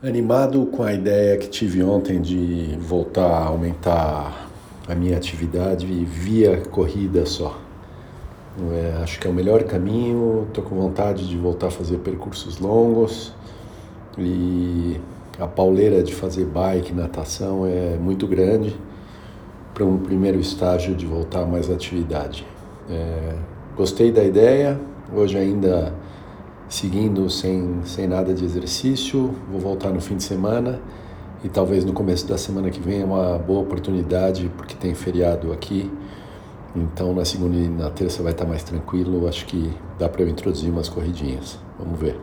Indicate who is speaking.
Speaker 1: Animado com a ideia que tive ontem de voltar a aumentar a minha atividade via corrida só. É, acho que é o melhor caminho. Estou com vontade de voltar a fazer percursos longos e a pauleira de fazer bike, natação é muito grande para um primeiro estágio de voltar mais atividade. É, gostei da ideia. Hoje ainda seguindo sem, sem nada de exercício. Vou voltar no fim de semana e talvez no começo da semana que vem é uma boa oportunidade, porque tem feriado aqui. Então na segunda e na terça vai estar mais tranquilo. Acho que dá para eu introduzir umas corridinhas. Vamos ver.